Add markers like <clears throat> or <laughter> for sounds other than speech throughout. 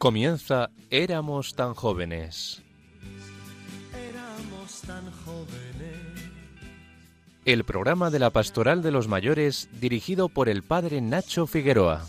Comienza Éramos tan jóvenes. Éramos tan jóvenes. El programa de la Pastoral de los Mayores dirigido por el Padre Nacho Figueroa.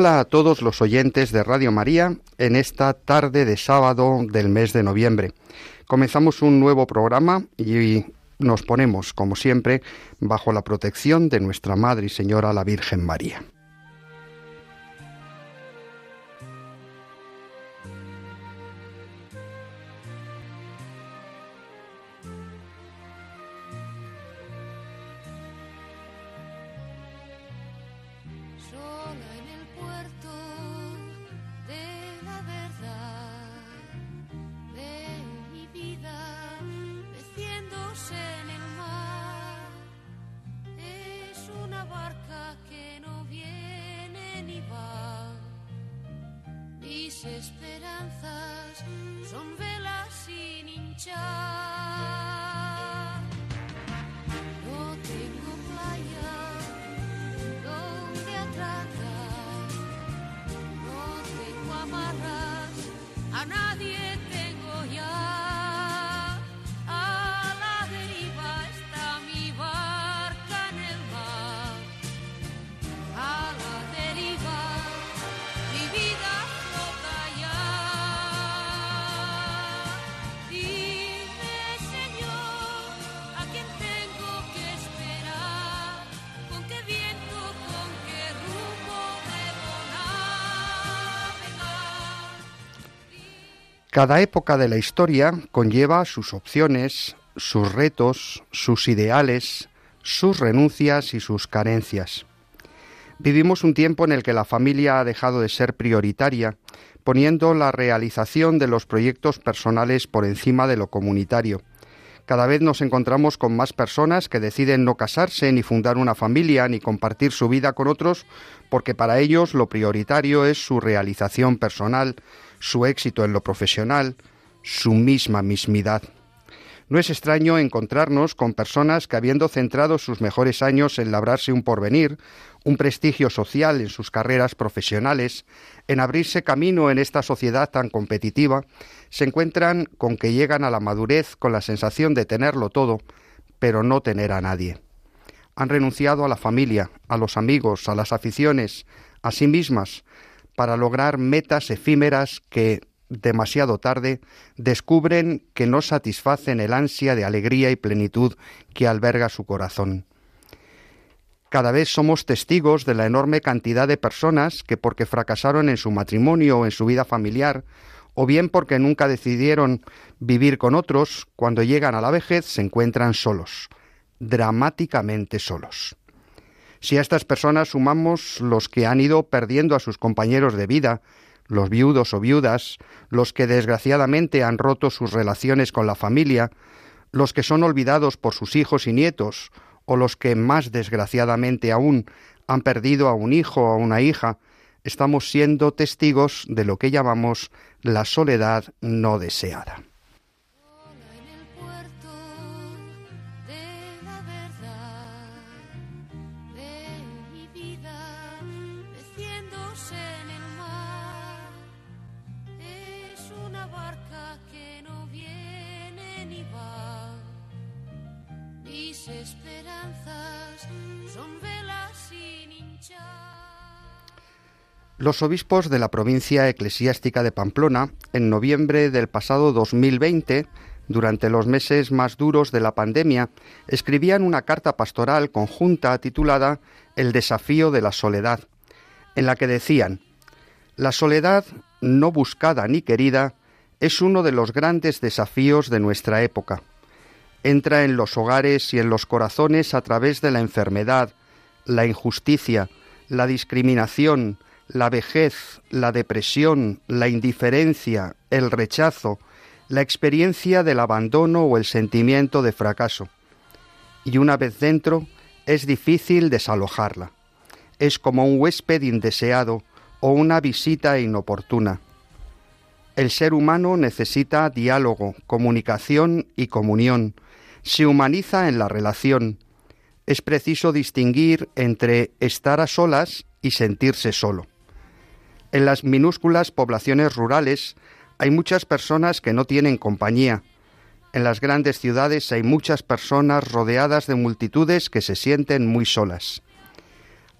Hola a todos los oyentes de Radio María en esta tarde de sábado del mes de noviembre. Comenzamos un nuevo programa y nos ponemos, como siempre, bajo la protección de nuestra Madre y Señora la Virgen María. Cada época de la historia conlleva sus opciones, sus retos, sus ideales, sus renuncias y sus carencias. Vivimos un tiempo en el que la familia ha dejado de ser prioritaria, poniendo la realización de los proyectos personales por encima de lo comunitario. Cada vez nos encontramos con más personas que deciden no casarse, ni fundar una familia, ni compartir su vida con otros, porque para ellos lo prioritario es su realización personal, su éxito en lo profesional, su misma mismidad. No es extraño encontrarnos con personas que habiendo centrado sus mejores años en labrarse un porvenir, un prestigio social en sus carreras profesionales, en abrirse camino en esta sociedad tan competitiva, se encuentran con que llegan a la madurez con la sensación de tenerlo todo, pero no tener a nadie. Han renunciado a la familia, a los amigos, a las aficiones, a sí mismas, para lograr metas efímeras que, demasiado tarde, descubren que no satisfacen el ansia de alegría y plenitud que alberga su corazón. Cada vez somos testigos de la enorme cantidad de personas que porque fracasaron en su matrimonio o en su vida familiar, o bien porque nunca decidieron vivir con otros, cuando llegan a la vejez se encuentran solos, dramáticamente solos. Si a estas personas sumamos los que han ido perdiendo a sus compañeros de vida, los viudos o viudas, los que desgraciadamente han roto sus relaciones con la familia, los que son olvidados por sus hijos y nietos, o los que más desgraciadamente aún han perdido a un hijo o a una hija, estamos siendo testigos de lo que llamamos la soledad no deseada. Los obispos de la provincia eclesiástica de Pamplona, en noviembre del pasado 2020, durante los meses más duros de la pandemia, escribían una carta pastoral conjunta titulada El desafío de la soledad, en la que decían, La soledad, no buscada ni querida, es uno de los grandes desafíos de nuestra época. Entra en los hogares y en los corazones a través de la enfermedad, la injusticia, la discriminación, la vejez, la depresión, la indiferencia, el rechazo, la experiencia del abandono o el sentimiento de fracaso. y una vez dentro es difícil desalojarla. Es como un huésped indeseado o una visita inoportuna. El ser humano necesita diálogo, comunicación y comunión. Se humaniza en la relación. Es preciso distinguir entre estar a solas y sentirse solo. En las minúsculas poblaciones rurales hay muchas personas que no tienen compañía. En las grandes ciudades hay muchas personas rodeadas de multitudes que se sienten muy solas.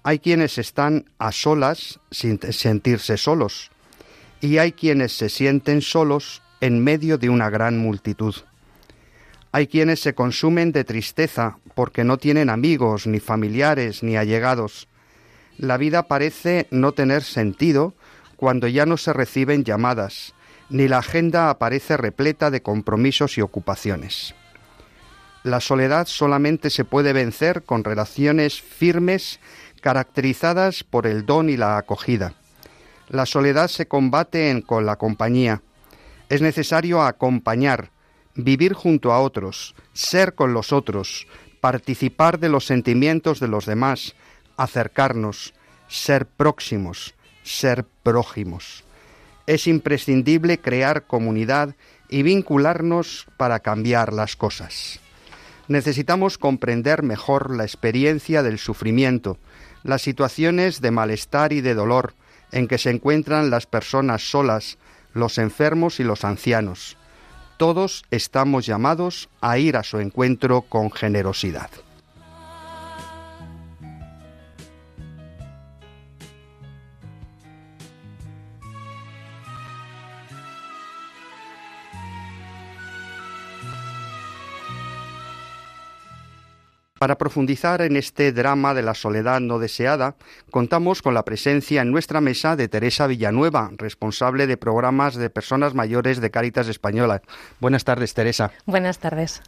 Hay quienes están a solas sin sentirse solos y hay quienes se sienten solos en medio de una gran multitud. Hay quienes se consumen de tristeza porque no tienen amigos, ni familiares, ni allegados. La vida parece no tener sentido cuando ya no se reciben llamadas, ni la agenda aparece repleta de compromisos y ocupaciones. La soledad solamente se puede vencer con relaciones firmes caracterizadas por el don y la acogida. La soledad se combate con la compañía. Es necesario acompañar, vivir junto a otros, ser con los otros, participar de los sentimientos de los demás, acercarnos, ser próximos, ser prójimos. Es imprescindible crear comunidad y vincularnos para cambiar las cosas. Necesitamos comprender mejor la experiencia del sufrimiento, las situaciones de malestar y de dolor, en que se encuentran las personas solas, los enfermos y los ancianos. Todos estamos llamados a ir a su encuentro con generosidad. Para profundizar en este drama de la soledad no deseada, contamos con la presencia en nuestra mesa de Teresa Villanueva, responsable de programas de personas mayores de Cáritas Española. Buenas tardes, Teresa. Buenas tardes.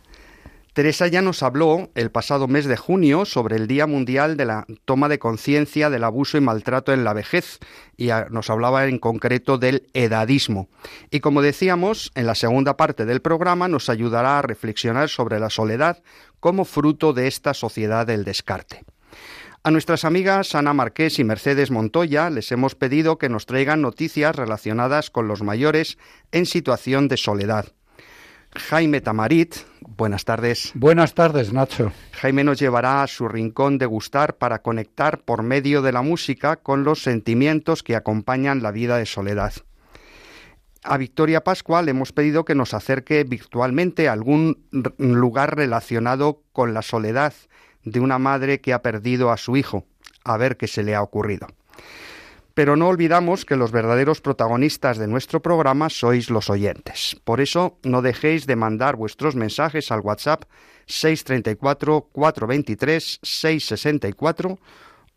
Teresa ya nos habló el pasado mes de junio sobre el Día Mundial de la Toma de Conciencia del Abuso y Maltrato en la Vejez y nos hablaba en concreto del edadismo. Y como decíamos, en la segunda parte del programa nos ayudará a reflexionar sobre la soledad como fruto de esta sociedad del descarte. A nuestras amigas Ana Marqués y Mercedes Montoya les hemos pedido que nos traigan noticias relacionadas con los mayores en situación de soledad. Jaime Tamarit, buenas tardes. Buenas tardes, Nacho. Jaime nos llevará a su rincón de gustar para conectar por medio de la música con los sentimientos que acompañan la vida de soledad. A Victoria Pascual hemos pedido que nos acerque virtualmente a algún lugar relacionado con la soledad de una madre que ha perdido a su hijo, a ver qué se le ha ocurrido. Pero no olvidamos que los verdaderos protagonistas de nuestro programa sois los oyentes. Por eso no dejéis de mandar vuestros mensajes al WhatsApp 634 423 664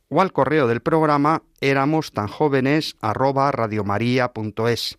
o al correo del programa éramos tan jóvenes arroba radiomaria.es.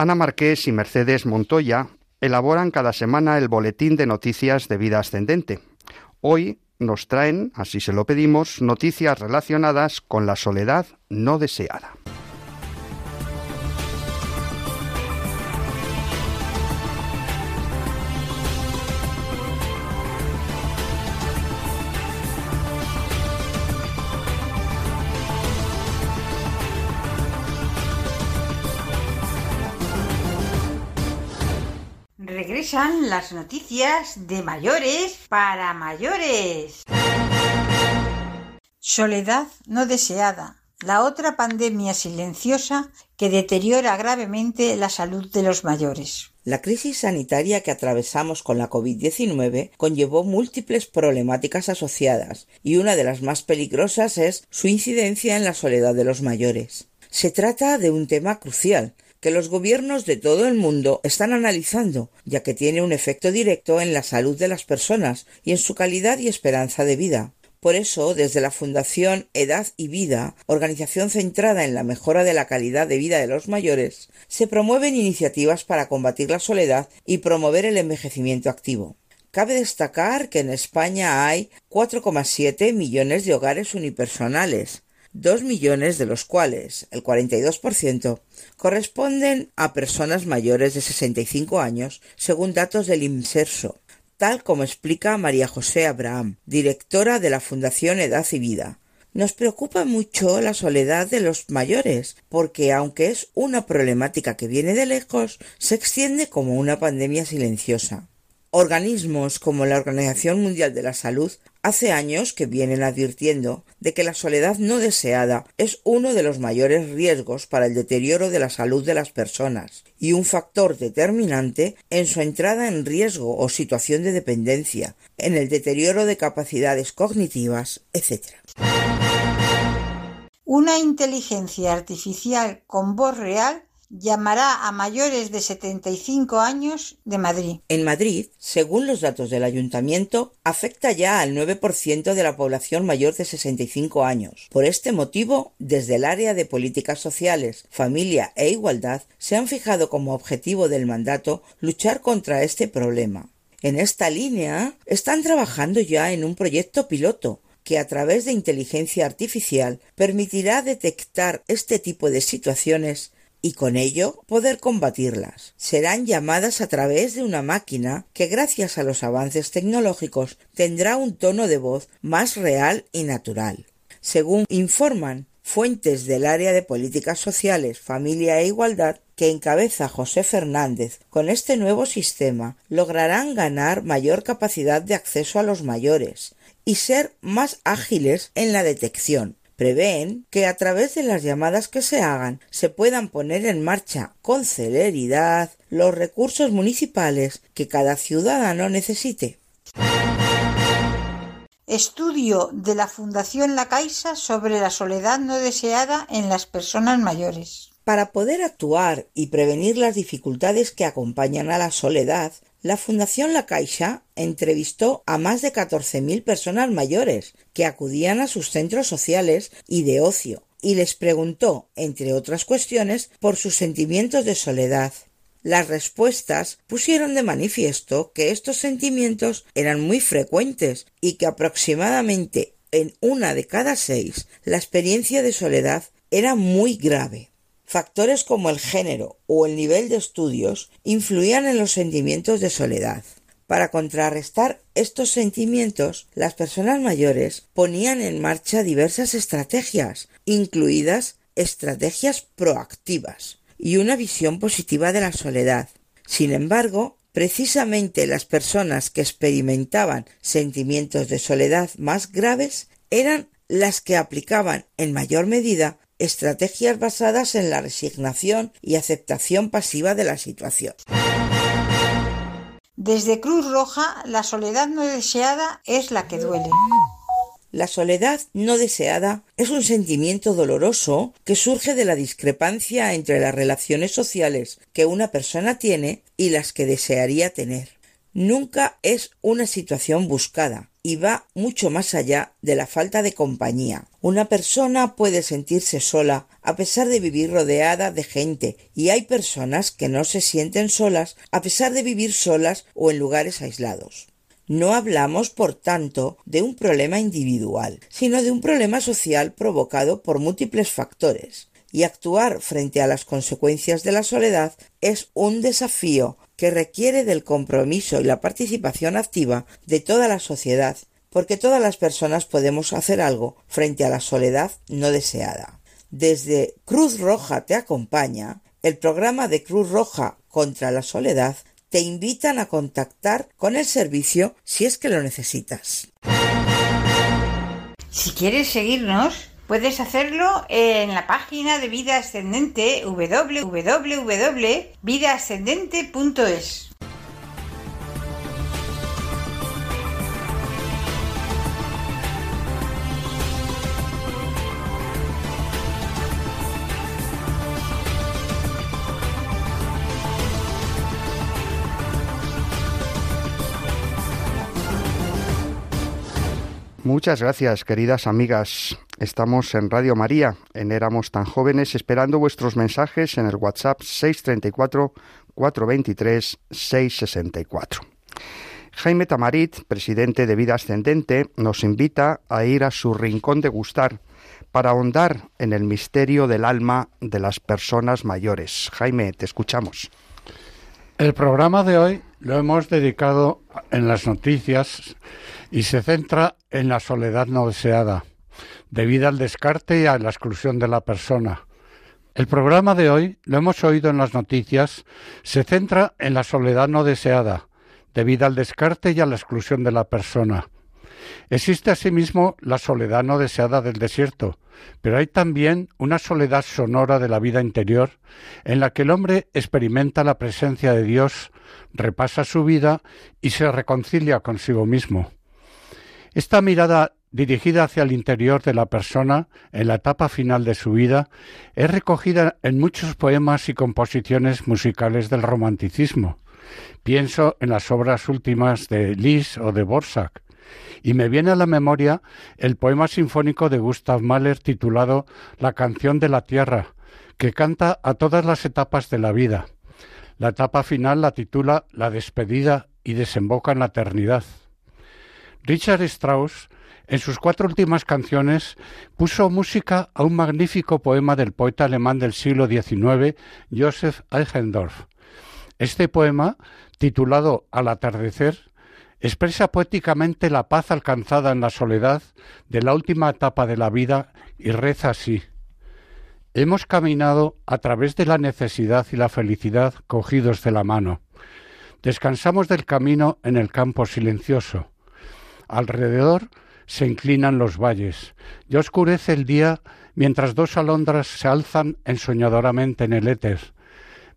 Ana Marqués y Mercedes Montoya elaboran cada semana el boletín de noticias de vida ascendente. Hoy nos traen, así se lo pedimos, noticias relacionadas con la soledad no deseada. Las noticias de mayores para mayores. Soledad no deseada, la otra pandemia silenciosa que deteriora gravemente la salud de los mayores. La crisis sanitaria que atravesamos con la COVID-19 conllevó múltiples problemáticas asociadas y una de las más peligrosas es su incidencia en la soledad de los mayores. Se trata de un tema crucial, que los gobiernos de todo el mundo están analizando, ya que tiene un efecto directo en la salud de las personas y en su calidad y esperanza de vida. Por eso, desde la Fundación Edad y Vida, organización centrada en la mejora de la calidad de vida de los mayores, se promueven iniciativas para combatir la soledad y promover el envejecimiento activo. Cabe destacar que en España hay 4,7 millones de hogares unipersonales, dos millones de los cuales, el 42%, corresponden a personas mayores de 65 años, según datos del IMSERSO, tal como explica María José Abraham, directora de la Fundación Edad y Vida. Nos preocupa mucho la soledad de los mayores, porque aunque es una problemática que viene de lejos, se extiende como una pandemia silenciosa. Organismos como la Organización Mundial de la Salud hace años que vienen advirtiendo de que la soledad no deseada es uno de los mayores riesgos para el deterioro de la salud de las personas y un factor determinante en su entrada en riesgo o situación de dependencia, en el deterioro de capacidades cognitivas, etc. Una inteligencia artificial con voz real llamará a mayores de 75 años de Madrid. En Madrid, según los datos del ayuntamiento, afecta ya al 9% de la población mayor de 65 años. Por este motivo, desde el área de políticas sociales, familia e igualdad, se han fijado como objetivo del mandato luchar contra este problema. En esta línea, están trabajando ya en un proyecto piloto que a través de inteligencia artificial permitirá detectar este tipo de situaciones y con ello poder combatirlas. Serán llamadas a través de una máquina que gracias a los avances tecnológicos tendrá un tono de voz más real y natural. Según informan fuentes del área de políticas sociales, familia e igualdad que encabeza José Fernández, con este nuevo sistema lograrán ganar mayor capacidad de acceso a los mayores y ser más ágiles en la detección, prevén que a través de las llamadas que se hagan se puedan poner en marcha con celeridad los recursos municipales que cada ciudadano necesite. Estudio de la Fundación La Caixa sobre la soledad no deseada en las personas mayores. Para poder actuar y prevenir las dificultades que acompañan a la soledad, la Fundación La Caixa entrevistó a más de 14.000 personas mayores que acudían a sus centros sociales y de ocio y les preguntó, entre otras cuestiones, por sus sentimientos de soledad. Las respuestas pusieron de manifiesto que estos sentimientos eran muy frecuentes y que aproximadamente en una de cada seis la experiencia de soledad era muy grave. Factores como el género o el nivel de estudios influían en los sentimientos de soledad. Para contrarrestar estos sentimientos, las personas mayores ponían en marcha diversas estrategias, incluidas estrategias proactivas y una visión positiva de la soledad. Sin embargo, precisamente las personas que experimentaban sentimientos de soledad más graves eran las que aplicaban en mayor medida estrategias basadas en la resignación y aceptación pasiva de la situación. Desde Cruz Roja, la soledad no deseada es la que duele. La soledad no deseada es un sentimiento doloroso que surge de la discrepancia entre las relaciones sociales que una persona tiene y las que desearía tener. Nunca es una situación buscada, y va mucho más allá de la falta de compañía. Una persona puede sentirse sola a pesar de vivir rodeada de gente y hay personas que no se sienten solas a pesar de vivir solas o en lugares aislados. No hablamos, por tanto, de un problema individual, sino de un problema social provocado por múltiples factores, y actuar frente a las consecuencias de la soledad es un desafío que requiere del compromiso y la participación activa de toda la sociedad, porque todas las personas podemos hacer algo frente a la soledad no deseada. Desde Cruz Roja te acompaña, el programa de Cruz Roja contra la soledad te invitan a contactar con el servicio si es que lo necesitas. Si quieres seguirnos, Puedes hacerlo en la página de Vida Ascendente www.vidaascendente.es. Muchas gracias, queridas amigas. Estamos en Radio María, en Éramos tan jóvenes, esperando vuestros mensajes en el WhatsApp 634 423 664. Jaime Tamarit, presidente de Vida Ascendente, nos invita a ir a su rincón de gustar para ahondar en el misterio del alma de las personas mayores. Jaime, te escuchamos. El programa de hoy lo hemos dedicado en las noticias y se centra en la soledad no deseada, debido al descarte y a la exclusión de la persona. El programa de hoy, lo hemos oído en las noticias, se centra en la soledad no deseada, debido al descarte y a la exclusión de la persona. Existe asimismo la soledad no deseada del desierto, pero hay también una soledad sonora de la vida interior, en la que el hombre experimenta la presencia de Dios, repasa su vida y se reconcilia consigo mismo. Esta mirada dirigida hacia el interior de la persona en la etapa final de su vida es recogida en muchos poemas y composiciones musicales del romanticismo. Pienso en las obras últimas de Lis o de Borsak, y me viene a la memoria el poema sinfónico de Gustav Mahler titulado La canción de la tierra, que canta a todas las etapas de la vida. La etapa final la titula La despedida y desemboca en la eternidad. Richard Strauss, en sus cuatro últimas canciones, puso música a un magnífico poema del poeta alemán del siglo XIX, Joseph Eichendorff. Este poema, titulado Al atardecer, expresa poéticamente la paz alcanzada en la soledad de la última etapa de la vida y reza así. Hemos caminado a través de la necesidad y la felicidad cogidos de la mano. Descansamos del camino en el campo silencioso. Alrededor se inclinan los valles. Ya oscurece el día mientras dos alondras se alzan ensoñadoramente en el éter.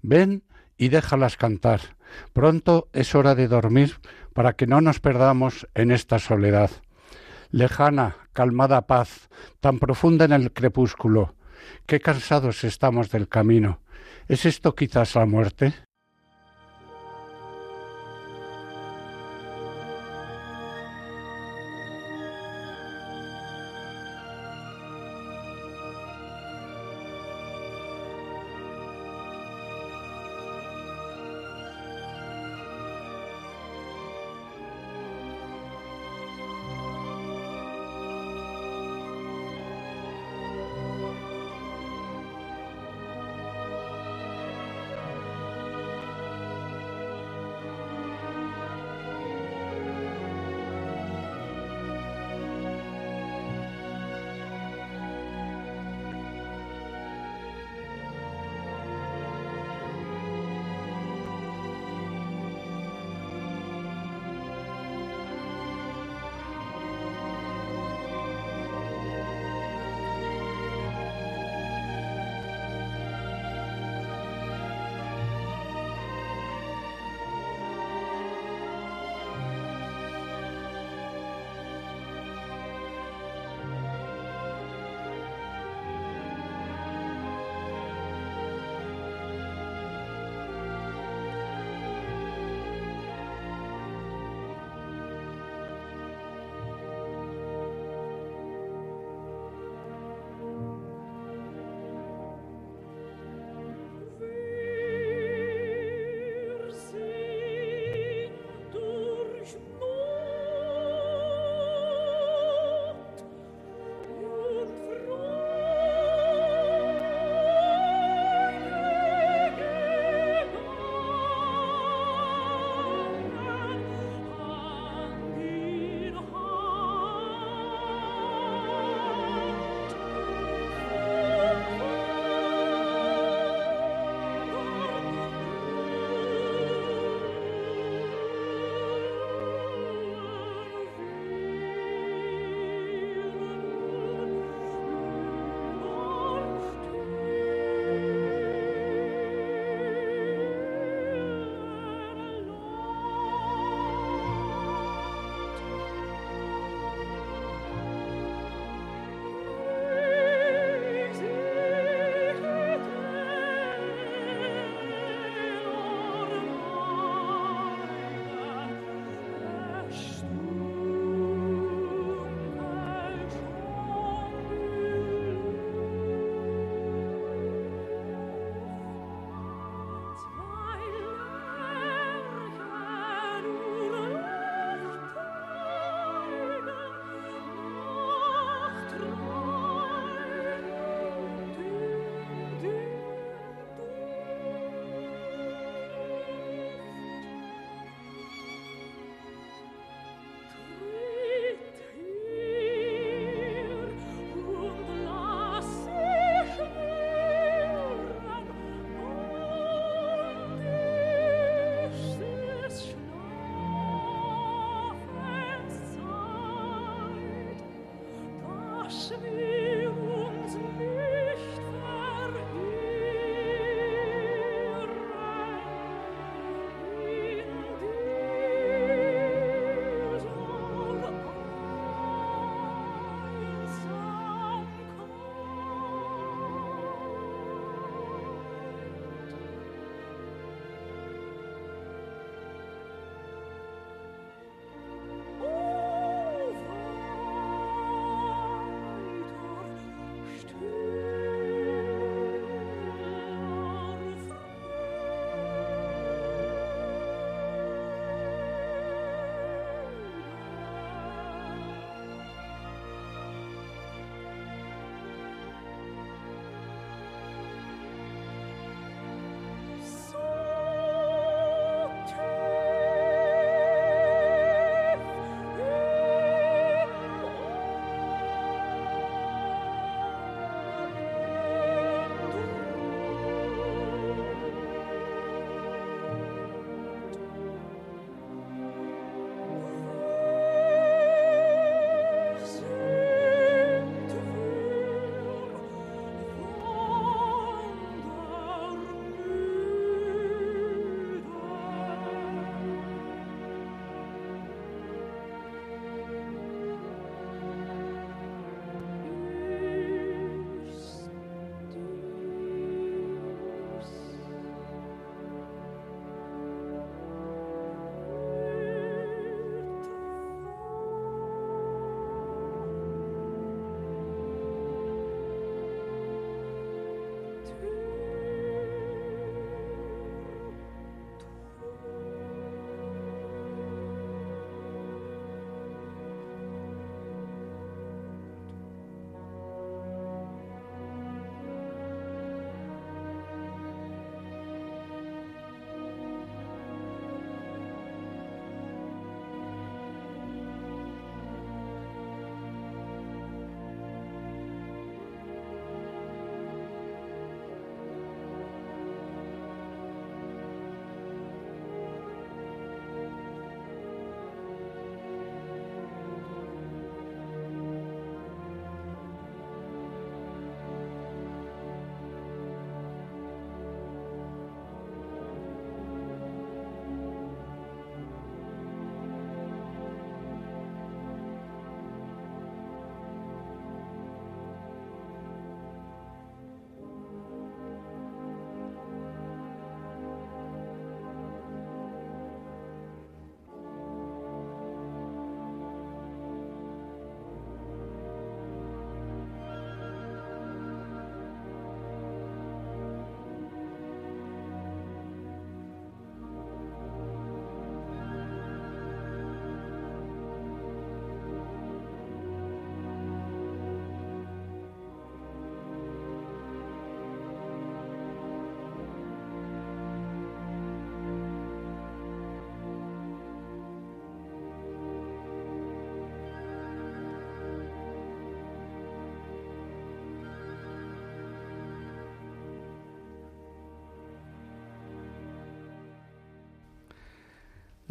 Ven y déjalas cantar. Pronto es hora de dormir para que no nos perdamos en esta soledad. Lejana, calmada paz, tan profunda en el crepúsculo. Qué cansados estamos del camino. ¿Es esto quizás la muerte?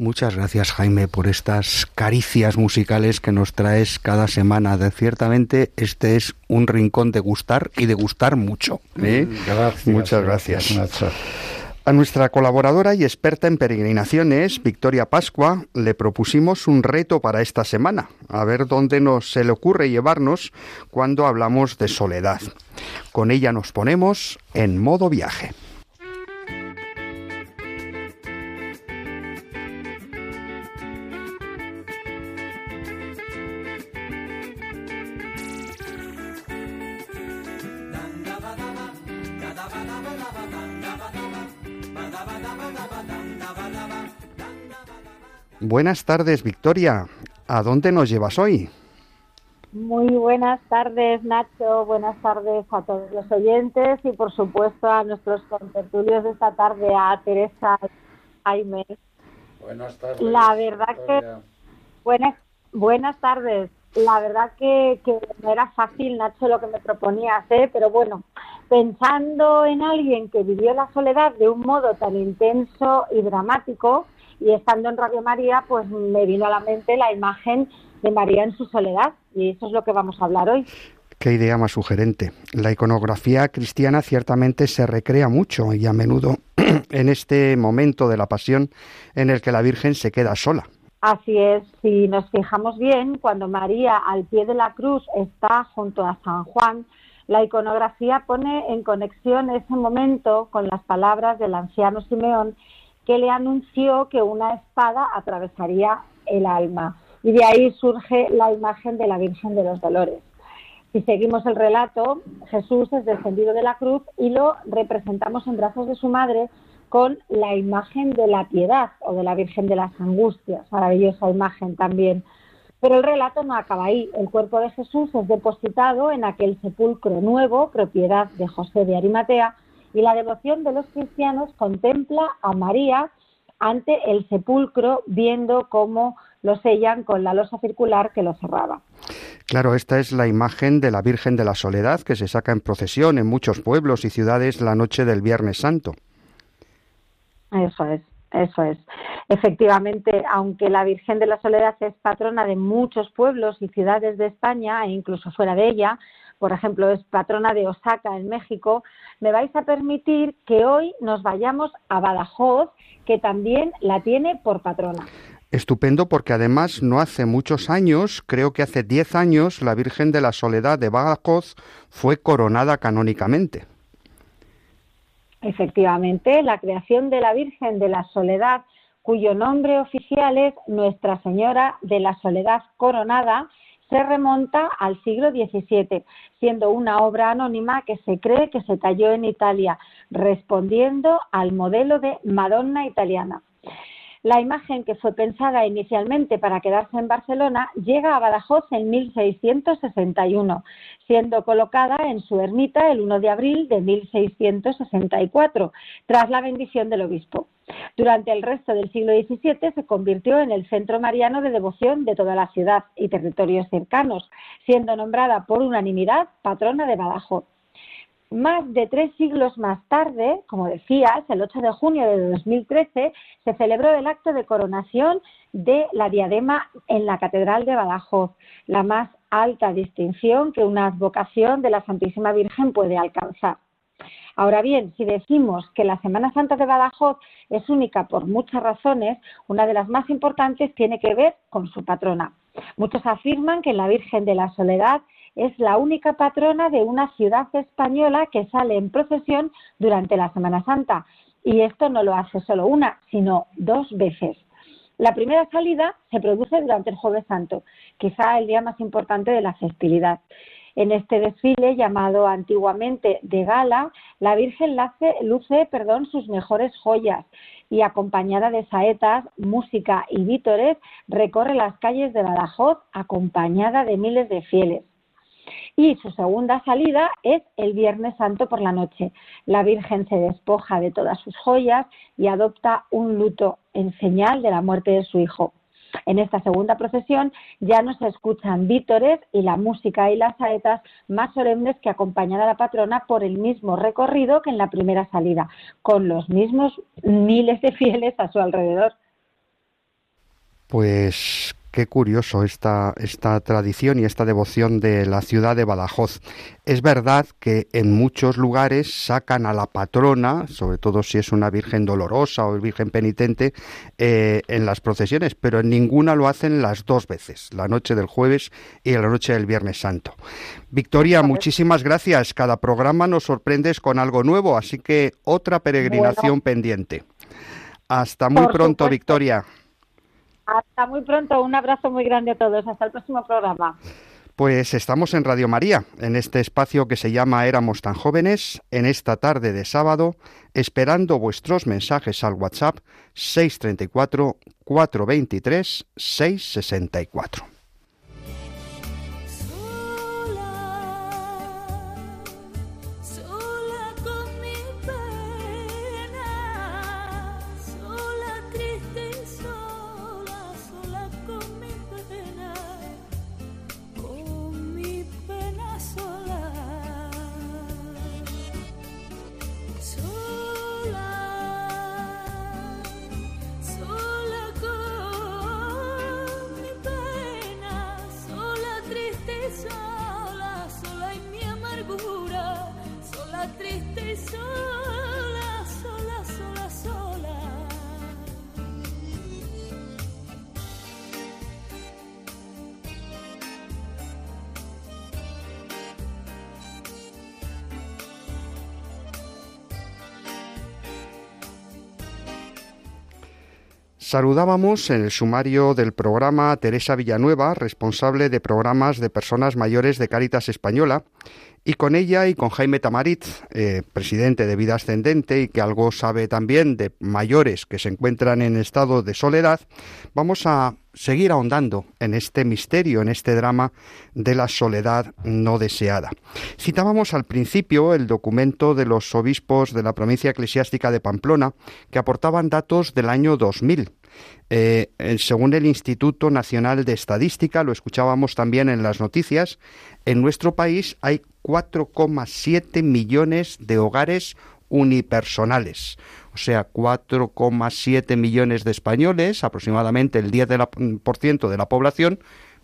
Muchas gracias Jaime por estas caricias musicales que nos traes cada semana. De, ciertamente este es un rincón de gustar y de gustar mucho. ¿eh? Gracias. Muchas gracias. Nacho. A nuestra colaboradora y experta en peregrinaciones, Victoria Pascua, le propusimos un reto para esta semana, a ver dónde nos se le ocurre llevarnos cuando hablamos de soledad. Con ella nos ponemos en modo viaje. Buenas tardes, Victoria. ¿A dónde nos llevas hoy? Muy buenas tardes, Nacho. Buenas tardes a todos los oyentes y, por supuesto, a nuestros contertulios de esta tarde, a Teresa y Jaime. Buenas tardes. La verdad que buenas, buenas tardes. La verdad que, que no era fácil, Nacho, lo que me proponías, ¿eh? pero bueno, pensando en alguien que vivió la soledad de un modo tan intenso y dramático, y estando en Radio María, pues me vino a la mente la imagen de María en su soledad, y eso es lo que vamos a hablar hoy. Qué idea más sugerente. La iconografía cristiana ciertamente se recrea mucho y a menudo <clears throat> en este momento de la pasión en el que la Virgen se queda sola. Así es, si nos fijamos bien, cuando María al pie de la cruz está junto a San Juan, la iconografía pone en conexión ese momento con las palabras del anciano Simeón que le anunció que una espada atravesaría el alma. Y de ahí surge la imagen de la Virgen de los Dolores. Si seguimos el relato, Jesús es descendido de la cruz y lo representamos en brazos de su madre con la imagen de la piedad o de la Virgen de las Angustias, maravillosa imagen también. Pero el relato no acaba ahí. El cuerpo de Jesús es depositado en aquel sepulcro nuevo, propiedad de José de Arimatea, y la devoción de los cristianos contempla a María ante el sepulcro viendo cómo lo sellan con la losa circular que lo cerraba. Claro, esta es la imagen de la Virgen de la Soledad que se saca en procesión en muchos pueblos y ciudades la noche del Viernes Santo. Eso es, eso es. Efectivamente, aunque la Virgen de la Soledad es patrona de muchos pueblos y ciudades de España e incluso fuera de ella, por ejemplo, es patrona de Osaka en México, me vais a permitir que hoy nos vayamos a Badajoz, que también la tiene por patrona. Estupendo porque además no hace muchos años, creo que hace 10 años, la Virgen de la Soledad de Badajoz fue coronada canónicamente. Efectivamente, la creación de la Virgen de la Soledad, cuyo nombre oficial es Nuestra Señora de la Soledad Coronada, se remonta al siglo XVII, siendo una obra anónima que se cree que se talló en Italia, respondiendo al modelo de Madonna italiana. La imagen que fue pensada inicialmente para quedarse en Barcelona llega a Badajoz en 1661, siendo colocada en su ermita el 1 de abril de 1664, tras la bendición del obispo. Durante el resto del siglo XVII se convirtió en el centro mariano de devoción de toda la ciudad y territorios cercanos, siendo nombrada por unanimidad patrona de Badajoz. Más de tres siglos más tarde, como decías, el 8 de junio de 2013, se celebró el acto de coronación de la diadema en la Catedral de Badajoz, la más alta distinción que una advocación de la Santísima Virgen puede alcanzar. Ahora bien, si decimos que la Semana Santa de Badajoz es única por muchas razones, una de las más importantes tiene que ver con su patrona. Muchos afirman que la Virgen de la Soledad es la única patrona de una ciudad española que sale en procesión durante la Semana Santa. Y esto no lo hace solo una, sino dos veces. La primera salida se produce durante el Jueves Santo, quizá el día más importante de la festividad. En este desfile, llamado antiguamente de gala, la Virgen luce, perdón, sus mejores joyas y acompañada de saetas, música y vítores, recorre las calles de Badajoz acompañada de miles de fieles. Y su segunda salida es el Viernes Santo por la noche. La Virgen se despoja de todas sus joyas y adopta un luto en señal de la muerte de su hijo. En esta segunda procesión ya no se escuchan vítores y la música y las saetas más solemnes que acompañan a la patrona por el mismo recorrido que en la primera salida, con los mismos miles de fieles a su alrededor. Pues qué curioso esta, esta tradición y esta devoción de la ciudad de Badajoz. Es verdad que en muchos lugares sacan a la patrona, sobre todo si es una virgen dolorosa o virgen penitente, eh, en las procesiones, pero en ninguna lo hacen las dos veces, la noche del jueves y la noche del viernes santo. Victoria, muchísimas gracias. Cada programa nos sorprendes con algo nuevo, así que otra peregrinación pendiente. Hasta muy Por pronto, supuesto. Victoria. Hasta muy pronto. Un abrazo muy grande a todos. Hasta el próximo programa. Pues estamos en Radio María, en este espacio que se llama Éramos tan jóvenes, en esta tarde de sábado, esperando vuestros mensajes al WhatsApp 634 423 664. Saludábamos en el sumario del programa Teresa Villanueva, responsable de programas de personas mayores de Cáritas Española, y con ella y con Jaime Tamarit, eh, presidente de Vida Ascendente y que algo sabe también de mayores que se encuentran en estado de soledad, vamos a seguir ahondando en este misterio, en este drama de la soledad no deseada. Citábamos al principio el documento de los obispos de la provincia eclesiástica de Pamplona que aportaban datos del año 2000. Eh, según el Instituto Nacional de Estadística, lo escuchábamos también en las noticias, en nuestro país hay 4,7 millones de hogares unipersonales. O sea, 4,7 millones de españoles, aproximadamente el 10% de la, por ciento de la población,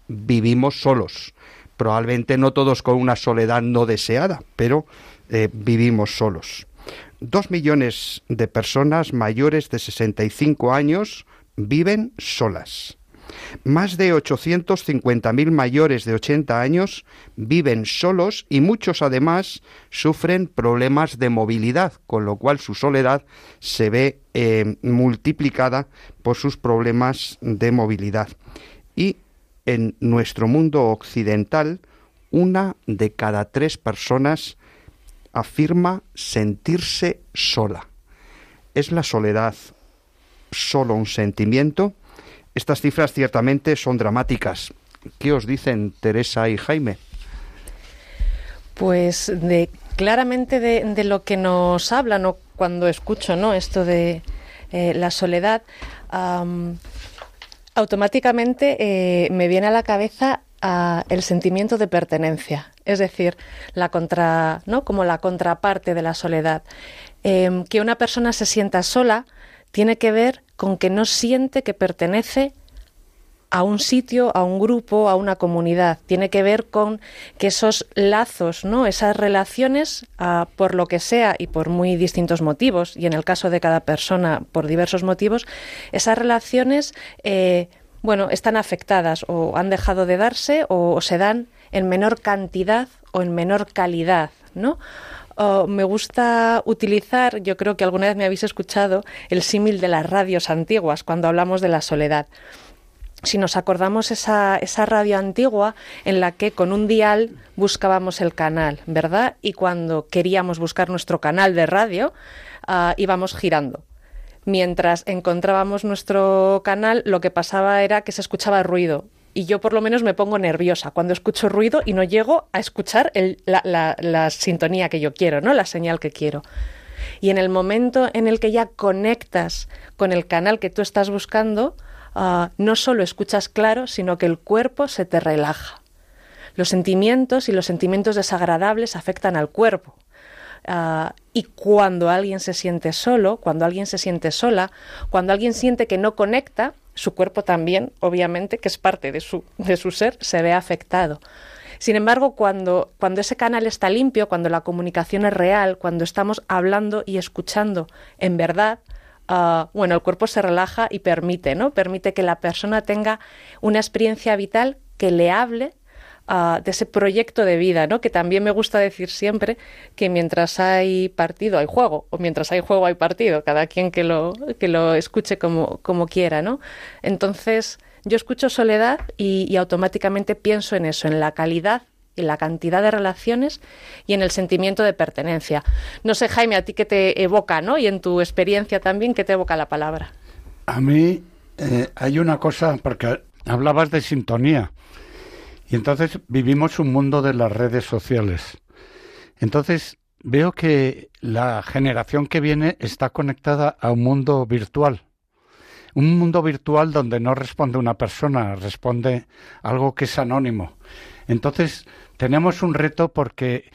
vivimos solos. Probablemente no todos con una soledad no deseada, pero eh, vivimos solos. Dos millones de personas mayores de 65 años viven solas. Más de 850.000 mayores de 80 años viven solos y muchos además sufren problemas de movilidad, con lo cual su soledad se ve eh, multiplicada por sus problemas de movilidad. Y en nuestro mundo occidental, una de cada tres personas afirma sentirse sola. ¿Es la soledad solo un sentimiento? Estas cifras ciertamente son dramáticas. ¿Qué os dicen Teresa y Jaime? Pues claramente de, lo que nos hablan cuando escucho esto de eh, la soledad am, automáticamente eh, me viene a la cabeza ah, el sentimiento de pertenencia es decir no como la contraparte de la soledad Em, que una persona se sienta sola tiene que ver con que no siente que pertenece a un sitio, a un grupo, a una comunidad. Tiene que ver con que esos lazos, ¿no? Esas relaciones, ah, por lo que sea y por muy distintos motivos, y en el caso de cada persona por diversos motivos, esas relaciones, eh, bueno, están afectadas o han dejado de darse o, o se dan en menor cantidad o en menor calidad, ¿no? Me gusta utilizar, yo creo que alguna vez me habéis escuchado, el símil de las radios antiguas cuando hablamos de la soledad. Si nos acordamos esa, esa radio antigua en la que con un dial buscábamos el canal, ¿verdad? Y cuando queríamos buscar nuestro canal de radio, ah, íbamos girando. Mientras encontrábamos nuestro canal, lo que pasaba era que se escuchaba ruido y yo por lo menos me pongo nerviosa cuando escucho ruido y no llego a escuchar la sintonía que yo quiero, ¿no? La señal que quiero. Y en el momento en el que ya conectas con el canal que tú estás buscando, ah, no solo escuchas claro, sino que el cuerpo se te relaja. Los sentimientos y los sentimientos desagradables afectan al cuerpo. Ah, y cuando alguien se siente solo, cuando alguien se siente sola, cuando alguien siente que no conecta, su cuerpo también, obviamente, que es parte de su, de su ser, se ve afectado. Sin embargo, cuando, cuando ese canal está limpio, cuando la comunicación es real, cuando estamos hablando y escuchando en verdad, ah, bueno, el cuerpo se relaja y permite, ¿no? Permite que la persona tenga una experiencia vital que le hable de ese proyecto de vida, ¿no? Que también me gusta decir siempre que mientras hay partido hay juego, o mientras hay juego hay partido, cada quien que lo, que lo escuche como, como quiera, ¿no? Entonces, yo escucho soledad y, y automáticamente pienso en eso, en la calidad en la cantidad de relaciones y en el sentimiento de pertenencia. No sé, Jaime, a ti qué te evoca, ¿no? Y en tu experiencia también, ¿qué te evoca la palabra? A mí eh, hay una cosa, porque hablabas de sintonía, y entonces vivimos un mundo de las redes sociales. Entonces veo que la generación que viene está conectada a un mundo virtual. Un mundo virtual donde no responde una persona, responde algo que es anónimo. Entonces tenemos un reto porque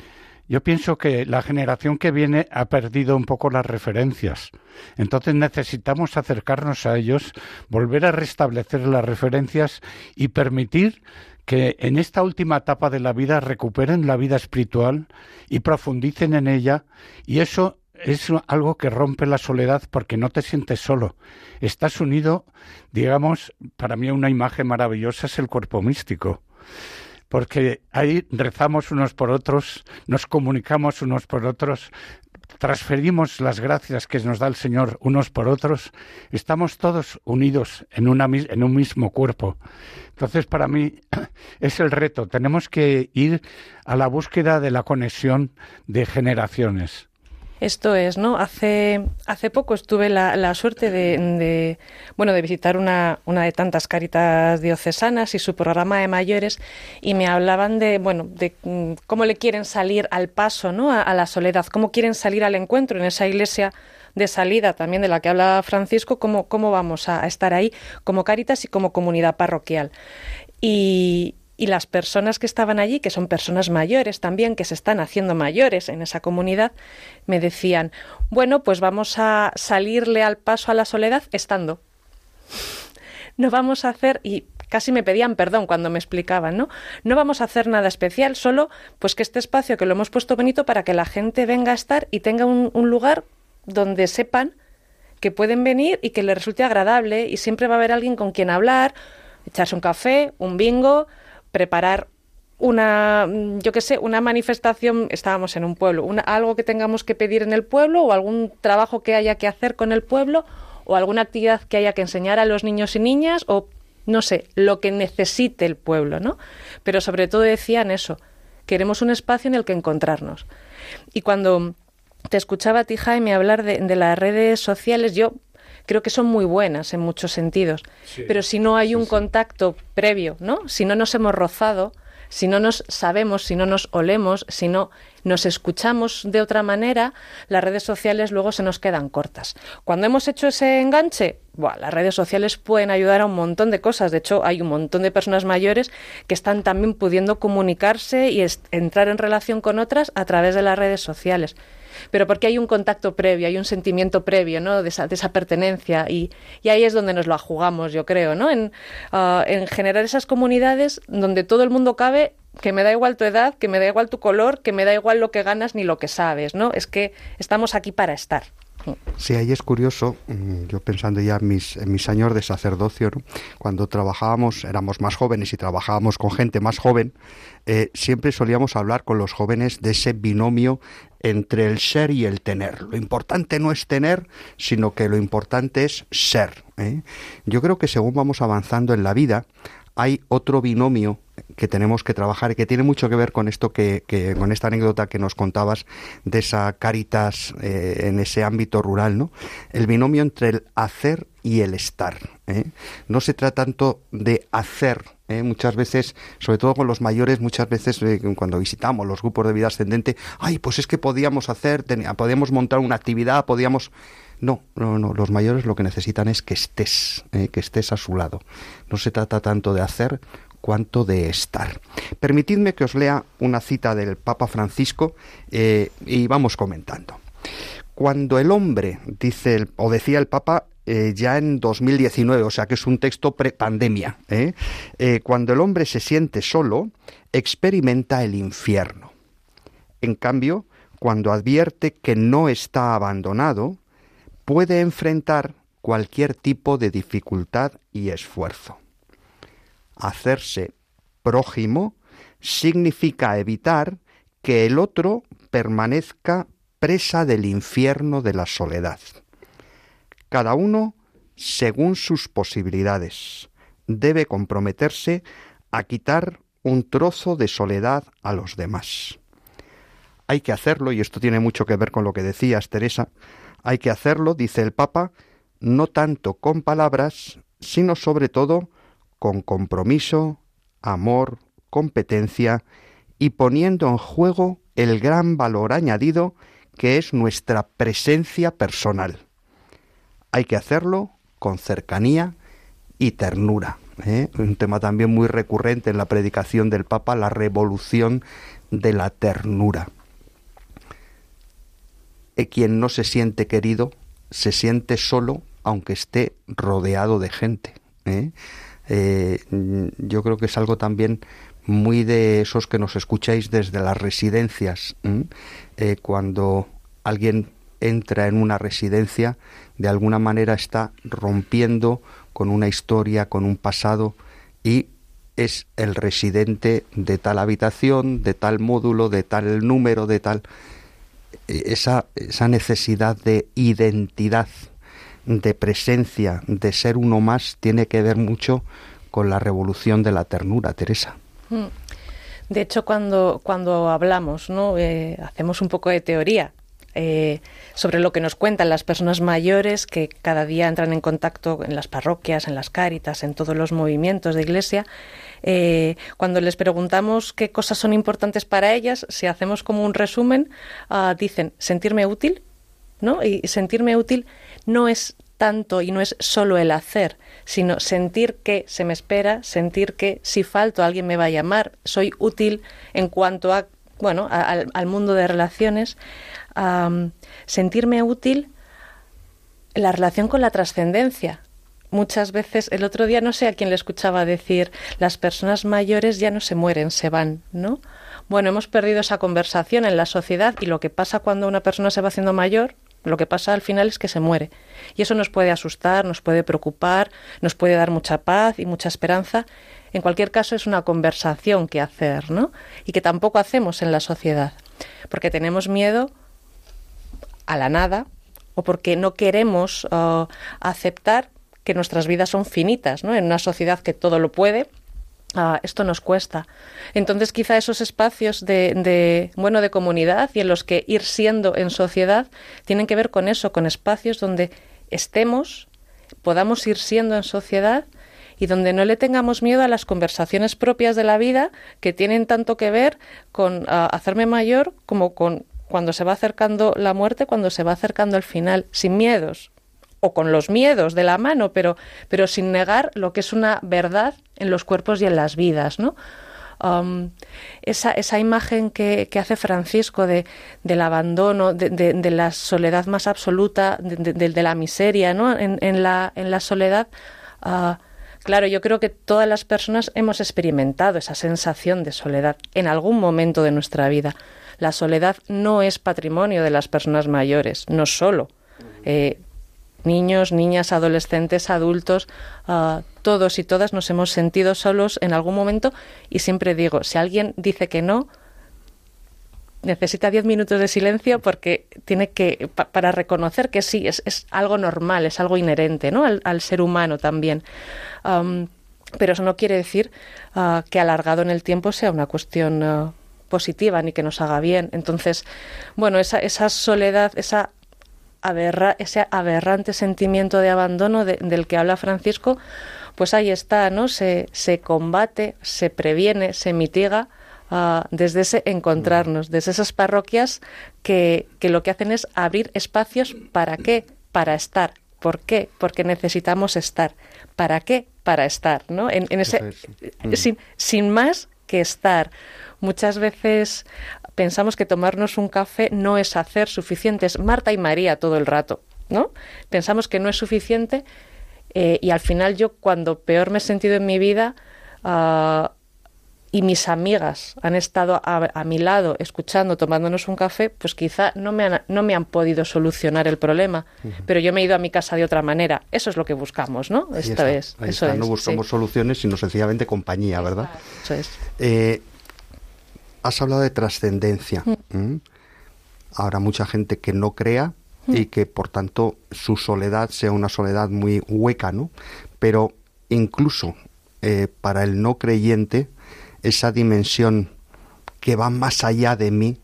yo pienso que la generación que viene ha perdido un poco las referencias. Entonces necesitamos acercarnos a ellos, volver a restablecer las referencias y permitir que en esta última etapa de la vida recuperen la vida espiritual y profundicen en ella y eso es algo que rompe la soledad porque no te sientes solo. Estás unido, digamos, para mí una imagen maravillosa es el cuerpo místico porque ahí rezamos unos por otros, nos comunicamos unos por otros, transferimos las gracias que nos da el Señor unos por otros, estamos todos unidos en, un mismo cuerpo. Entonces, para mí <clears throat> es el reto. Tenemos que ir a la búsqueda de la conexión de generaciones. Esto es, ¿no? Hace, hace poco estuve la, la suerte de, bueno, de visitar una, una de tantas caritas diocesanas y su programa de mayores y me hablaban de, bueno, de mm, cómo le quieren salir al paso, ¿no? A, la soledad, cómo quieren salir al encuentro en esa iglesia de salida también de la que habla Francisco, cómo, cómo vamos a estar ahí como caritas y como comunidad parroquial. Y, y las personas que estaban allí, que son personas mayores también, que se están haciendo mayores en esa comunidad, me decían, bueno, pues vamos a salirle al paso a la soledad estando. <laughs> No vamos a hacer, y casi me pedían perdón cuando me explicaban, ¿no? No vamos a hacer nada especial, solo pues que este espacio que lo hemos puesto bonito para que la gente venga a estar y tenga un, un lugar donde sepan que pueden venir y que les resulte agradable y siempre va a haber alguien con quien hablar, echarse un café, un bingo, preparar una, yo qué sé, una manifestación, estábamos en un pueblo, una, algo que tengamos que pedir en el pueblo o algún trabajo que haya que hacer con el pueblo o alguna actividad que haya que enseñar a los niños y niñas o no sé, lo que necesite el pueblo, ¿no? Pero sobre todo decían eso, queremos un espacio en el que encontrarnos. Y cuando te escuchaba a ti, Jaime, hablar de, de las redes sociales, yo creo que son muy buenas en muchos sentidos. Sí. Pero si no hay Sí, un sí. contacto previo, ¿no? Si no nos hemos rozado, si no nos sabemos, si no nos olemos, si no nos escuchamos de otra manera, las redes sociales luego se nos quedan cortas. Cuando hemos hecho ese enganche, buah, las redes sociales pueden ayudar a un montón de cosas. De hecho, hay un montón de personas mayores que están también pudiendo comunicarse y entrar en relación con otras a través de las redes sociales pero porque hay un contacto previo, hay un sentimiento previo, ¿no? De esa, de esa pertenencia y, ahí es donde nos la jugamos, yo creo, ¿no? En, ah, en generar esas comunidades donde todo el mundo cabe, que me da igual tu edad, que me da igual tu color, que me da igual lo que ganas ni lo que sabes, ¿no? Es que estamos aquí para estar. Sí, ahí es curioso, mm, yo pensando ya en mis, mis años de sacerdocio, ¿no? cuando trabajábamos, éramos más jóvenes y trabajábamos con gente más joven, eh, siempre solíamos hablar con los jóvenes de ese binomio entre el ser y el tener. Lo importante no es tener, sino que lo importante es ser. ¿eh? Yo creo que según vamos avanzando en la vida, hay otro binomio que tenemos que trabajar y que tiene mucho que ver con esto que, que con esta anécdota que nos contabas de esa caritas eh, en ese ámbito rural, ¿no? El binomio entre el hacer y el estar. ¿eh? No se trata tanto de hacer. ¿eh? Muchas veces, sobre todo con los mayores, muchas veces cuando visitamos los grupos de vida ascendente, ay, pues es que podíamos hacer, podíamos montar una actividad, podíamos no, no, no. Los mayores lo que necesitan es que estés, eh, que estés a su lado. No se trata tanto de hacer cuanto de estar. Permitidme que os lea una cita del Papa Francisco eh, y vamos comentando. Cuando el hombre, dice o decía el Papa, eh, ya en 2019, o sea que es un texto pre-pandemia. cuando el hombre se siente solo, experimenta el infierno. En cambio, cuando advierte que no está abandonado, puede enfrentar cualquier tipo de dificultad y esfuerzo. Hacerse prójimo significa evitar que el otro permanezca presa del infierno de la soledad. Cada uno según sus posibilidades debe comprometerse a quitar un trozo de soledad a los demás. Hay que hacerlo, y esto tiene mucho que ver con lo que decías, Teresa, hay que hacerlo, dice el Papa, no tanto con palabras, sino sobre todo con compromiso, amor, competencia y poniendo en juego el gran valor añadido que es nuestra presencia personal. Hay que hacerlo con cercanía y ternura. ¿eh? Un tema también muy recurrente en la predicación del Papa, la revolución de la ternura. Y quien no se siente querido se siente solo aunque esté rodeado de gente. ¿eh? Eh, yo creo que es algo también muy de esos que nos escucháis desde las residencias. Eh, cuando alguien entra en una residencia, de alguna manera está rompiendo con una historia, con un pasado y es el residente de tal habitación, de tal módulo, de tal número, de tal... Esa, esa necesidad de identidad, de presencia, de ser uno más, tiene que ver mucho con la revolución de la ternura, Teresa. Mm. De hecho, cuando, cuando hablamos, ¿no? Eh, hacemos un poco de teoría eh, sobre lo que nos cuentan las personas mayores que cada día entran en contacto en las parroquias, en las cáritas, en todos los movimientos de iglesia. Eh, cuando les preguntamos qué cosas son importantes para ellas, si hacemos como un resumen, ah, dicen sentirme útil, ¿no? Y sentirme útil no es tanto y no es solo el hacer, sino sentir que se me espera, sentir que si falto alguien me va a llamar, soy útil en cuanto a bueno, al, mundo de relaciones, sentirme útil la relación con la trascendencia. Muchas veces, el otro día no sé a quién le escuchaba decir, las personas mayores ya no se mueren, se van, ¿no? Bueno, hemos perdido esa conversación en la sociedad y lo que pasa cuando una persona se va haciendo mayor, lo que pasa al final es que se muere. Y eso nos puede asustar, nos puede preocupar, nos puede dar mucha paz y mucha esperanza. En cualquier caso, es una conversación que hacer, ¿no? Y que tampoco hacemos en la sociedad. Porque tenemos miedo a la nada o porque no queremos uh, aceptar que nuestras vidas son finitas, ¿no? En una sociedad que todo lo puede, Ah, esto nos cuesta. Entonces, quizá esos espacios de, de, bueno, de comunidad y en los que ir siendo en sociedad tienen que ver con eso, con espacios donde estemos, podamos ir siendo en sociedad y donde no le tengamos miedo a las conversaciones propias de la vida que tienen tanto que ver con ah, hacerme mayor como con cuando se va acercando la muerte, cuando se va acercando el final, sin miedos, o con los miedos de la mano, pero, pero sin negar lo que es una verdad en los cuerpos y en las vidas, ¿no? Um, esa, esa, imagen que, que hace Francisco de, del abandono, de, de, la soledad más absoluta, de, la miseria, ¿no? En, la, en la soledad, uh, claro, yo creo que todas las personas hemos experimentado esa sensación de soledad en algún momento de nuestra vida. La soledad no es patrimonio de las personas mayores, no solo. Eh, niños, niñas, adolescentes, adultos, uh, todos y todas nos hemos sentido solos en algún momento y siempre digo, si alguien dice que no, necesita diez minutos de silencio porque tiene que, para reconocer que sí, es, es, algo normal, es algo inherente ¿no? al, ser humano también. Pero eso no quiere decir uh, que alargado en el tiempo sea una cuestión uh, positiva ni que nos haga bien. Entonces, bueno, esa, esa soledad, esa aberra, ese aberrante sentimiento de abandono del que habla Francisco, pues ahí está, ¿no? Se, se combate, se previene, se mitiga uh, desde ese encontrarnos, desde esas parroquias que, que lo que hacen es abrir espacios para qué, para estar. ¿Por qué? Porque necesitamos estar. ¿Para qué? Para estar, ¿no? En, en ese, sin, sin más que estar. Muchas veces pensamos que tomarnos un café no es hacer suficiente, es Marta y María todo el rato. ¿no? Pensamos que no es suficiente eh, y al final yo cuando peor me he sentido en mi vida ah, y mis amigas han estado a, mi lado escuchando, tomándonos un café, pues quizá no me han, no me han podido solucionar el problema, pero yo me he ido a mi casa de otra manera. Eso es lo que buscamos, ¿no? Esta vez. Eso no buscamos soluciones, sino sencillamente compañía, ¿verdad? Eso es. Eh, has hablado de trascendencia. Mm. Ahora mucha gente que no crea y que por tanto su soledad sea una soledad muy hueca, ¿no? Pero incluso eh, para el no creyente, esa dimensión que va más allá de mí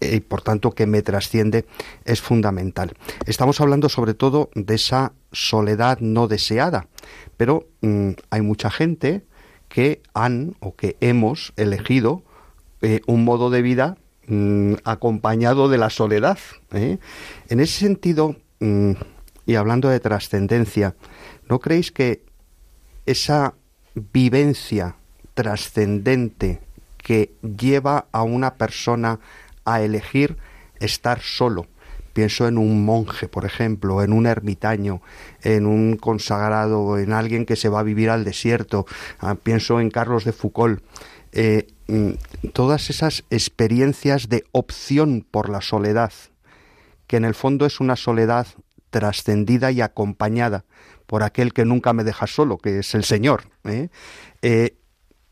eh, y por tanto que me trasciende es fundamental. Estamos hablando sobre todo de esa soledad no deseada, pero mm, hay mucha gente que han o que hemos elegido eh, un modo de vida mm, acompañado de la soledad. ¿eh? En ese sentido, mm, y hablando de trascendencia, ¿no creéis que esa vivencia trascendente que lleva a una persona a elegir estar solo. Pienso en un monje, por ejemplo, en un ermitaño, en un consagrado, en alguien que se va a vivir al desierto. Ah, pienso en Carlos de Foucault. Eh, todas esas experiencias de opción por la soledad, que en el fondo es una soledad trascendida y acompañada por aquel que nunca me deja solo, que es el Señor. ¿eh? Eh,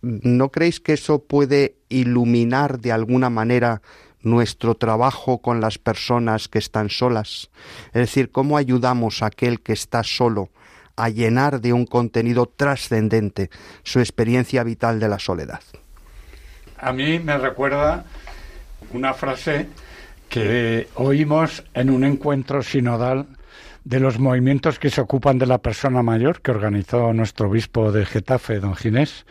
¿No creéis que eso puede iluminar de alguna manera nuestro trabajo con las personas que están solas? Es decir, ¿cómo ayudamos a aquel que está solo a llenar de un contenido trascendente su experiencia vital de la soledad? A mí me recuerda una frase que oímos en un encuentro sinodal de los movimientos que se ocupan de la persona mayor que organizó nuestro obispo de Getafe, don Ginés,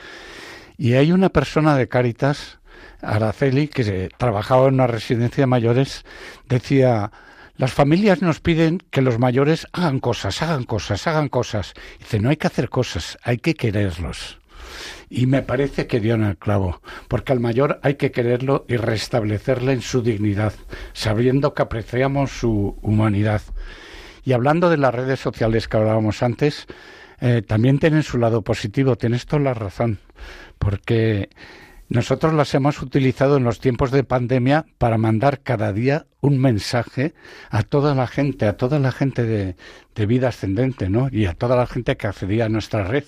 y hay una persona de Cáritas, Araceli, que trabajaba en una residencia de mayores, decía, las familias nos piden que los mayores hagan cosas, hagan cosas, hagan cosas. Dice, no hay que hacer cosas, hay que quererlos. Y me parece que dio en el clavo, porque al mayor hay que quererlo y restablecerle en su dignidad, sabiendo que apreciamos su humanidad. Y hablando de las redes sociales que hablábamos antes, eh, también tienen su lado positivo, tienes toda la razón, porque nosotros las hemos utilizado en los tiempos de pandemia para mandar cada día un mensaje a toda la gente, a toda la gente de, de, vida ascendente, ¿no? Y a toda la gente que accedía a nuestra red,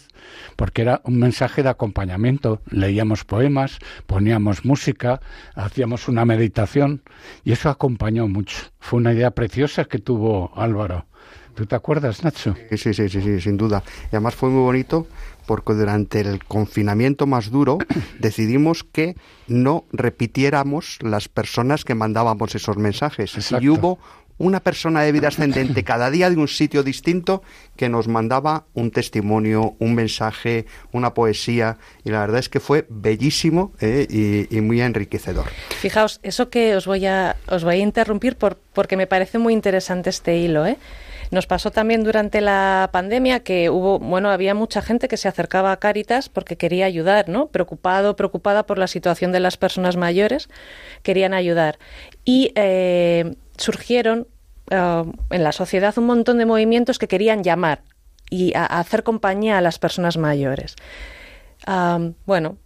porque era un mensaje de acompañamiento. Leíamos poemas, poníamos música, hacíamos una meditación y eso acompañó mucho. Fue una idea preciosa que tuvo Álvaro. ¿Tú te acuerdas, Nacho? Sí, sí, sí, sí, sin duda. Y además fue muy bonito porque durante el confinamiento más duro <coughs> decidimos que no repitiéramos las personas que mandábamos esos mensajes. Y hubo una persona de vida ascendente <coughs> cada día de un sitio distinto que nos mandaba un testimonio, un mensaje, una poesía y la verdad es que fue bellísimo eh, y, muy enriquecedor. Fijaos, eso que os voy a, os voy a interrumpir por, porque me parece muy interesante este hilo, ¿eh? Nos pasó también durante la pandemia que hubo, bueno, había mucha gente que se acercaba a Cáritas porque quería ayudar, ¿no? Preocupado, preocupada por la situación de las personas mayores, querían ayudar. Y eh, surgieron eh, en la sociedad un montón de movimientos que querían llamar y hacer compañía a las personas mayores. Ah, bueno,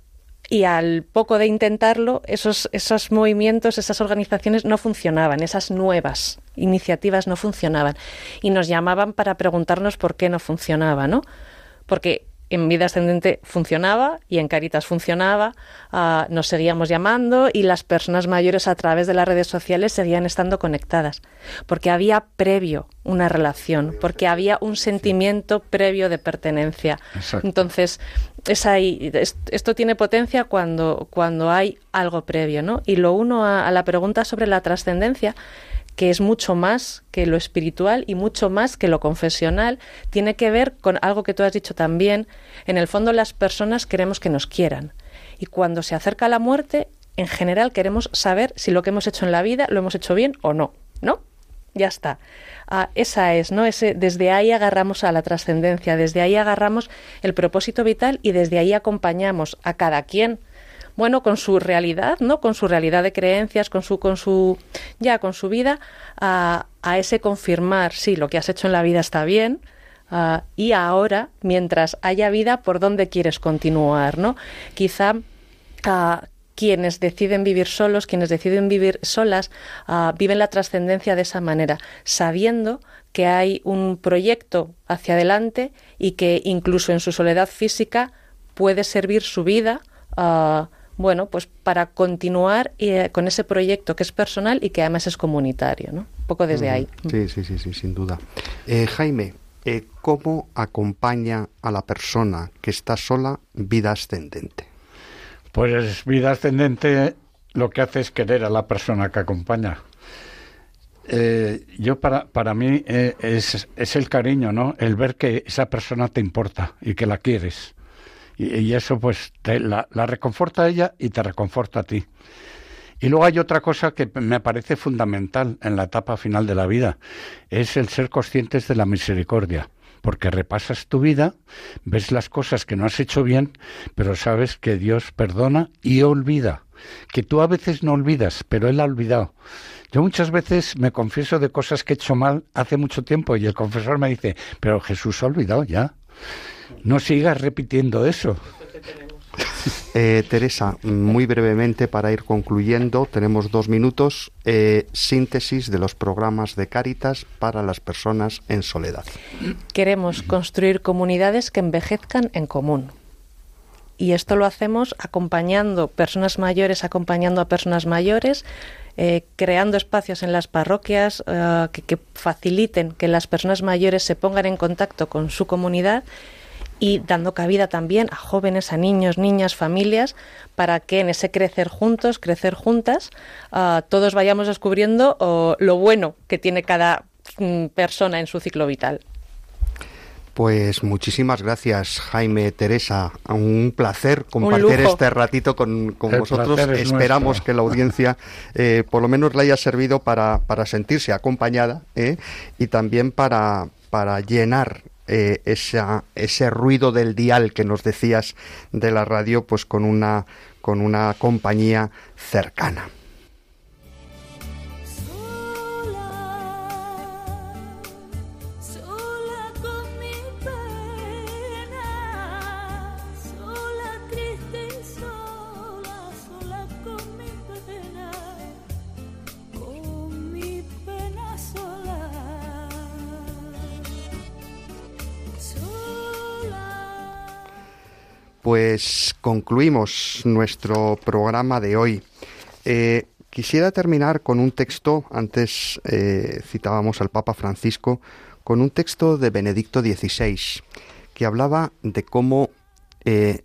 y al poco de intentarlo, esos, esos movimientos, esas organizaciones no funcionaban, esas nuevas iniciativas no funcionaban. Y nos llamaban para preguntarnos por qué no funcionaba, ¿no? Porque en Vida Ascendente funcionaba y en Caritas funcionaba, ah, nos seguíamos llamando y las personas mayores a través de las redes sociales seguían estando conectadas, porque había previo una relación, porque había un sentimiento previo de pertenencia. Entonces, es ahí, esto tiene potencia cuando, cuando hay algo previo, ¿no? Y lo uno a la pregunta sobre la trascendencia que es mucho más que lo espiritual y mucho más que lo confesional, tiene que ver con algo que tú has dicho también. En el fondo las personas queremos que nos quieran. Y cuando se acerca la muerte, en general queremos saber si lo que hemos hecho en la vida lo hemos hecho bien o no, ¿no? Ya está. Ah, esa es, ¿no? Ese, desde ahí agarramos a la trascendencia, desde ahí agarramos el propósito vital y desde ahí acompañamos a cada quien bueno, con su realidad, ¿no? Con su realidad de creencias, con su, con su, ya, con su vida, a, ese confirmar, sí, lo que has hecho en la vida está bien, y ahora, mientras haya vida, ¿por dónde quieres continuar, no? Quizá quienes deciden vivir solos, quienes deciden vivir solas, ah, viven la trascendencia de esa manera, sabiendo que hay un proyecto hacia adelante y que incluso en su soledad física puede servir su vida bueno, pues para continuar eh, con ese proyecto que es personal y que además es comunitario, ¿no? Un poco desde ahí. Sí, sí, sí, sí, sin duda. Eh, Jaime, eh, ¿cómo acompaña a la persona que está sola vida ascendente? Pues vida ascendente lo que hace es querer a la persona que acompaña. Eh, yo para, para mí eh, es, es el cariño, ¿no? El ver que esa persona te importa y que la quieres. Y, eso pues te, la, la reconforta a ella y te reconforta a ti. Y luego hay otra cosa que me parece fundamental en la etapa final de la vida, es el ser conscientes de la misericordia, porque repasas tu vida, ves las cosas que no has hecho bien, pero sabes que Dios perdona y olvida, que tú a veces no olvidas, pero Él ha olvidado. Yo muchas veces me confieso de cosas que he hecho mal hace mucho tiempo y el confesor me dice, pero Jesús ha olvidado ya. No sigas repitiendo eso. <laughs> Eh, Teresa, muy brevemente para ir concluyendo, tenemos dos minutos. eh, síntesis de los programas de Cáritas para las personas en soledad. Queremos construir comunidades que envejezcan en común. Y esto lo hacemos acompañando personas mayores, acompañando a personas mayores, eh, creando espacios en las parroquias eh, que, faciliten que las personas mayores se pongan en contacto con su comunidad y dando cabida también a jóvenes, a niños, niñas, familias, para que en ese crecer juntos, crecer juntas, ah, todos vayamos descubriendo oh, lo bueno que tiene cada mm, persona en su ciclo vital. Pues muchísimas gracias, Jaime, Teresa. Un placer compartir este ratito con, con vosotros. es Esperamos nuestro. que la audiencia eh, por lo menos le haya servido para, para sentirse acompañada ¿eh? y también para, para llenar eh, esa, ese ruido del dial que nos decías de la radio, pues con una, con una compañía cercana. Pues concluimos nuestro programa de hoy. Eh, quisiera terminar con un texto, antes eh, citábamos al Papa Francisco, con un texto de Benedicto XVI, que hablaba de cómo eh,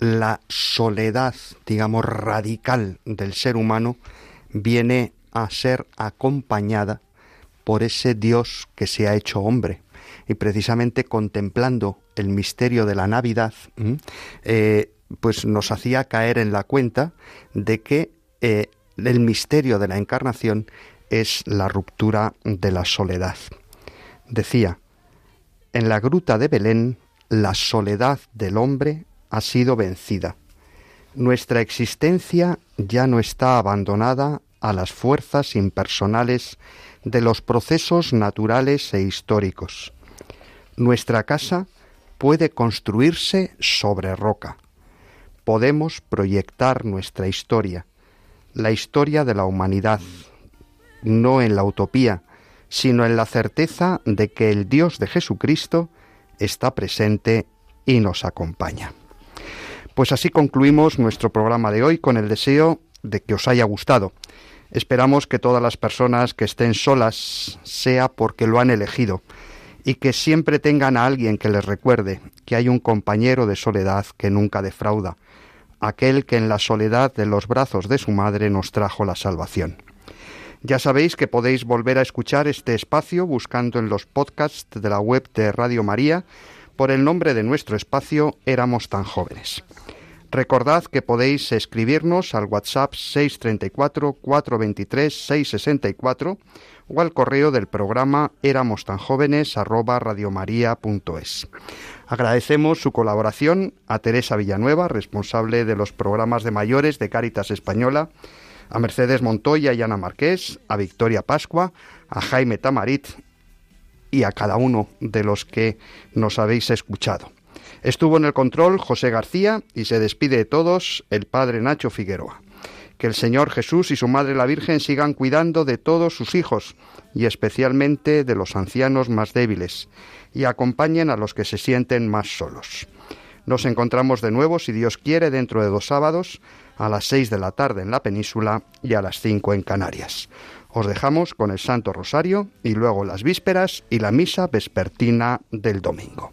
la soledad, digamos, radical del ser humano viene a ser acompañada por ese Dios que se ha hecho hombre. Y precisamente contemplando el misterio de la Navidad, eh, pues nos hacía caer en la cuenta de que eh, el misterio de la encarnación es la ruptura de la soledad. Decía, en la gruta de Belén la soledad del hombre ha sido vencida. Nuestra existencia ya no está abandonada a las fuerzas impersonales de los procesos naturales e históricos. Nuestra casa puede construirse sobre roca. Podemos proyectar nuestra historia, la historia de la humanidad, no en la utopía, sino en la certeza de que el Dios de Jesucristo está presente y nos acompaña. Pues así concluimos nuestro programa de hoy con el deseo de que os haya gustado. Esperamos que todas las personas que estén solas sea porque lo han elegido y que siempre tengan a alguien que les recuerde que hay un compañero de soledad que nunca defrauda, aquel que en la soledad de los brazos de su madre nos trajo la salvación. Ya sabéis que podéis volver a escuchar este espacio buscando en los podcasts de la web de Radio María por el nombre de nuestro espacio Éramos tan jóvenes. Recordad que podéis escribirnos al WhatsApp 634 423 664 o al correo del programa éramos tan jóvenes radiomaria.es. Agradecemos su colaboración a Teresa Villanueva, responsable de los programas de mayores de Cáritas Española, a Mercedes Montoya y Ana Marqués, a Victoria Pascua, a Jaime Tamarit y a cada uno de los que nos habéis escuchado. Estuvo en el control José García y se despide de todos el padre Nacho Figueroa. Que el Señor Jesús y su Madre la Virgen sigan cuidando de todos sus hijos y especialmente de los ancianos más débiles y acompañen a los que se sienten más solos. Nos encontramos de nuevo, si Dios quiere, dentro de dos sábados, a las seis de la tarde en la península y a las cinco en Canarias. Os dejamos con el Santo Rosario y luego las vísperas y la misa vespertina del domingo.